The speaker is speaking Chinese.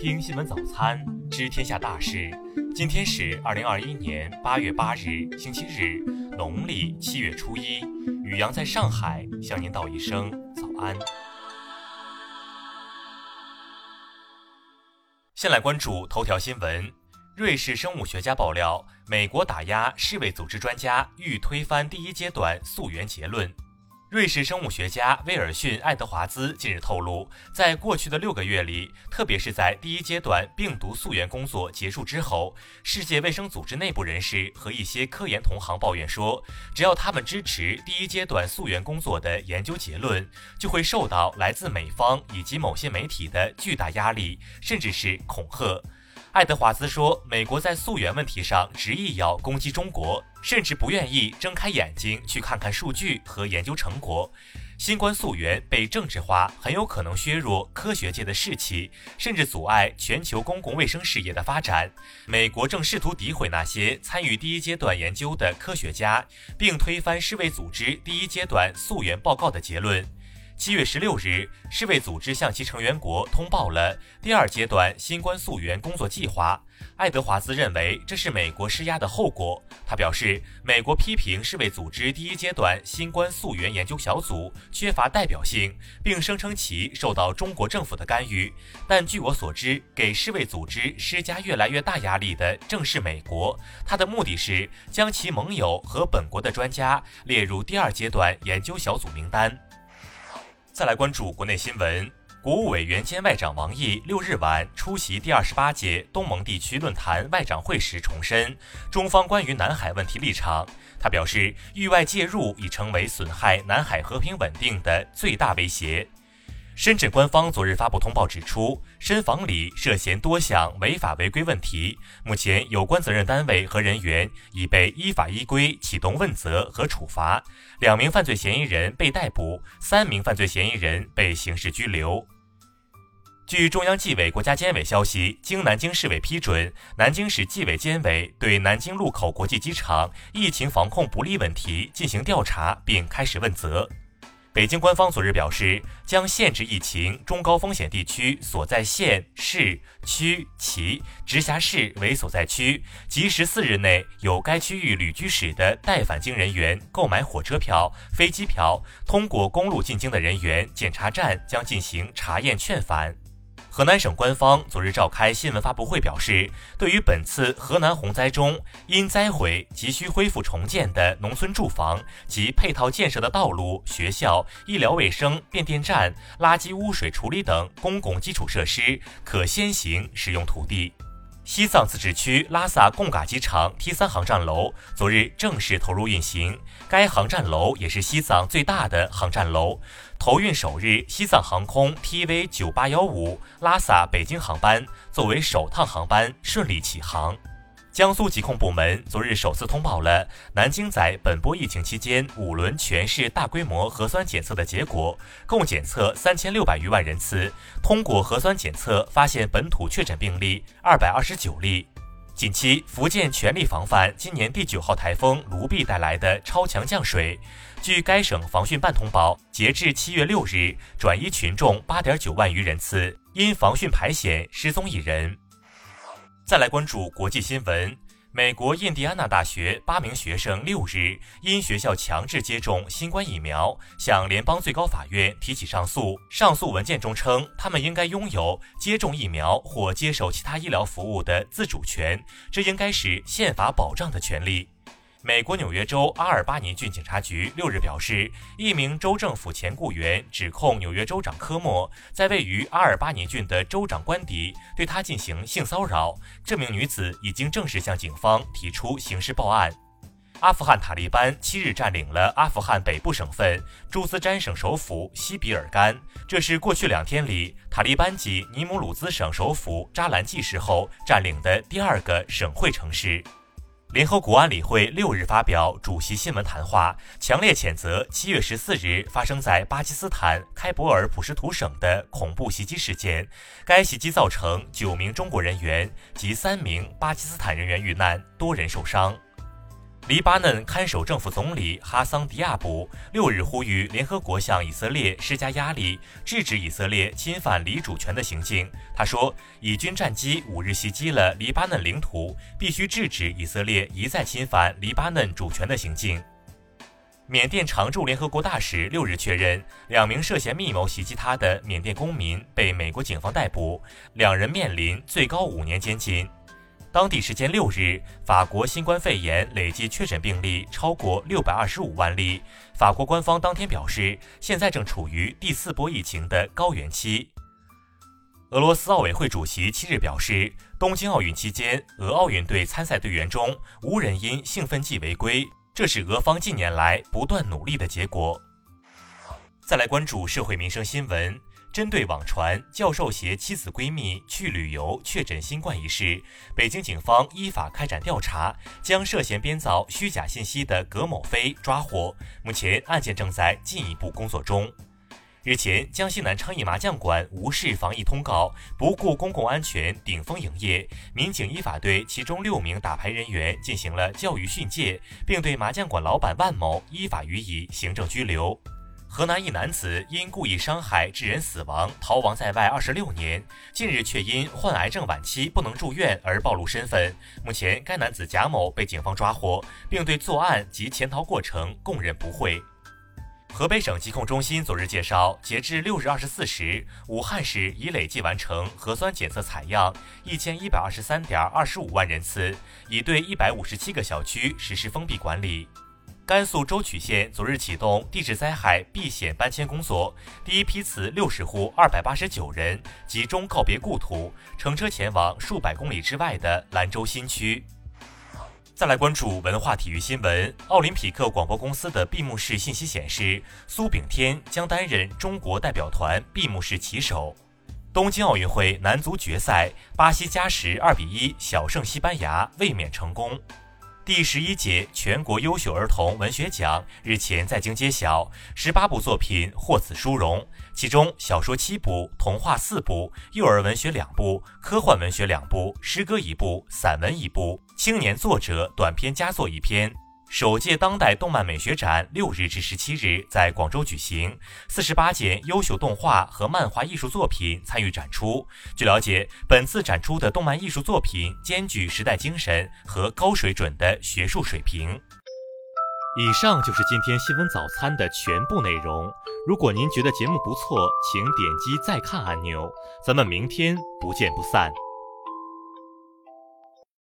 听新闻早餐，知天下大事。今天是二零二一年八月八日，星期日，农历七月初一。雨阳在上海向您道一声早安。先来关注头条新闻：瑞士生物学家爆料，美国打压世卫组织专家欲推翻第一阶段溯源结论。瑞士生物学家威尔逊·爱德华兹近日透露，在过去的六个月里，特别是在第一阶段病毒溯源工作结束之后，世界卫生组织内部人士和一些科研同行抱怨说，只要他们支持第一阶段溯源工作的研究结论，就会受到来自美方以及某些媒体的巨大压力，甚至是恐吓。爱德华兹说，美国在溯源问题上执意要攻击中国，甚至不愿意睁开眼睛去看看数据和研究成果。新冠溯源被政治化，很有可能削弱科学界的士气，甚至阻碍全球公共卫生事业的发展。美国正试图诋毁那些参与第一阶段研究的科学家，并推翻世卫组织第一阶段溯源报告的结论。七月十六日，世卫组织向其成员国通报了第二阶段新冠溯源工作计划。爱德华兹认为这是美国施压的后果。他表示，美国批评世卫组织第一阶段新冠溯源研究小组缺乏代表性，并声称其受到中国政府的干预。但据我所知，给世卫组织施加越来越大压力的正是美国。他的目的是将其盟友和本国的专家列入第二阶段研究小组名单。再来关注国内新闻，国务委员兼外长王毅六日晚出席第二十八届东盟地区论坛外长会时重申中方关于南海问题立场。他表示，域外介入已成为损害南海和平稳定的最大威胁。深圳官方昨日发布通报指出，深房里涉嫌多项违法违规问题，目前有关责任单位和人员已被依法依规启动问责和处罚，两名犯罪嫌疑人被逮捕，三名犯罪嫌疑人被刑事拘留。据中央纪委国家监委消息，经南京市委批准，南京市纪委监委对南京禄口国际机场疫情防控不力问题进行调查，并开始问责。北京官方昨日表示，将限制疫情中高风险地区所在县市区其直辖市为所在区即十四日内有该区域旅居史的待返京人员购买火车票、飞机票。通过公路进京的人员，检查站将进行查验劝返。河南省官方昨日召开新闻发布会，表示，对于本次河南洪灾中因灾毁急需恢复重建的农村住房及配套建设的道路、学校、医疗卫生、变电站、垃圾污水处理等公共基础设施，可先行使用土地。西藏自治区拉萨贡嘎机场 T 三航站楼昨日正式投入运行，该航站楼也是西藏最大的航站楼。投运首日，西藏航空 TV 九八幺五拉萨北京航班作为首趟航班顺利起航。江苏疾控部门昨日首次通报了南京在本波疫情期间五轮全市大规模核酸检测的结果，共检测三千六百余万人次，通过核酸检测发现本土确诊病例二百二十九例。近期，福建全力防范今年第九号台风卢碧带来的超强降水。据该省防汛办通报，截至七月六日，转移群众八点九万余人次，因防汛排险失踪一人。再来关注国际新闻，美国印第安纳大学八名学生六日因学校强制接种新冠疫苗，向联邦最高法院提起上诉。上诉文件中称，他们应该拥有接种疫苗或接受其他医疗服务的自主权，这应该是宪法保障的权利。美国纽约州阿尔巴尼郡警察局六日表示，一名州政府前雇员指控纽约州长科莫在位于阿尔巴尼郡的州长官邸对他进行性骚扰。这名女子已经正式向警方提出刑事报案。阿富汗塔利班七日占领了阿富汗北部省份朱兹詹省首府西比尔干，这是过去两天里塔利班继尼姆鲁兹省首府扎兰季时后占领的第二个省会城市。联合国安理会六日发表主席新闻谈话，强烈谴责七月十四日发生在巴基斯坦开伯尔普什图省的恐怖袭击事件。该袭击造成九名中国人员及三名巴基斯坦人员遇难，多人受伤。黎巴嫩看守政府总理哈桑迪亚卜六日呼吁联合国向以色列施加压力，制止以色列侵犯黎主权的行径。他说，以军战机五日袭击了黎巴嫩领土，必须制止以色列一再侵犯黎巴嫩主权的行径。缅甸常驻联合国大使六日确认，两名涉嫌密谋袭击他的缅甸公民被美国警方逮捕，两人面临最高五年监禁。当地时间六日，法国新冠肺炎累计确诊病例超过六百二十五万例。法国官方当天表示，现在正处于第四波疫情的高原期。俄罗斯奥委会主席七日表示，东京奥运期间，俄奥运队参赛队员中无人因兴奋剂违规，这是俄方近年来不断努力的结果。再来关注社会民生新闻。针对网传教授携妻子闺蜜去旅游确诊新冠一事，北京警方依法开展调查，将涉嫌编造虚假信息的葛某飞抓获。目前案件正在进一步工作中。日前，江西南昌一麻将馆无视防疫通告，不顾公共安全顶风营业，民警依法对其中六名打牌人员进行了教育训诫，并对麻将馆老板万某依法予以行政拘留。河南一男子因故意伤害致人死亡逃亡在外二十六年，近日却因患癌症晚期不能住院而暴露身份。目前，该男子贾某被警方抓获，并对作案及潜逃过程供认不讳。河北省疾控中心昨日介绍，截至六日二十四时，武汉市已累计完成核酸检测采样一千一百二十三点二十五万人次，已对一百五十七个小区实施封闭管理。甘肃舟曲县昨日启动地质灾害避险搬迁工作，第一批次六十户二百八十九人集中告别故土，乘车前往数百公里之外的兰州新区。再来关注文化体育新闻，奥林匹克广播公司的闭幕式信息显示，苏炳添将担任中国代表团闭幕式旗手。东京奥运会男足决赛，巴西加时二比一小胜西班牙，卫冕成功。第十一届全国优秀儿童文学奖日前在京揭晓，十八部作品获此殊荣，其中小说七部、童话四部、幼儿文学两部、科幻文学两部、诗歌一部、散文一部、青年作者短篇佳作一篇。首届当代动漫美学展六日至十七日在广州举行，四十八件优秀动画和漫画艺术作品参与展出。据了解，本次展出的动漫艺术作品兼具时代精神和高水准的学术水平。以上就是今天新闻早餐的全部内容。如果您觉得节目不错，请点击再看按钮。咱们明天不见不散。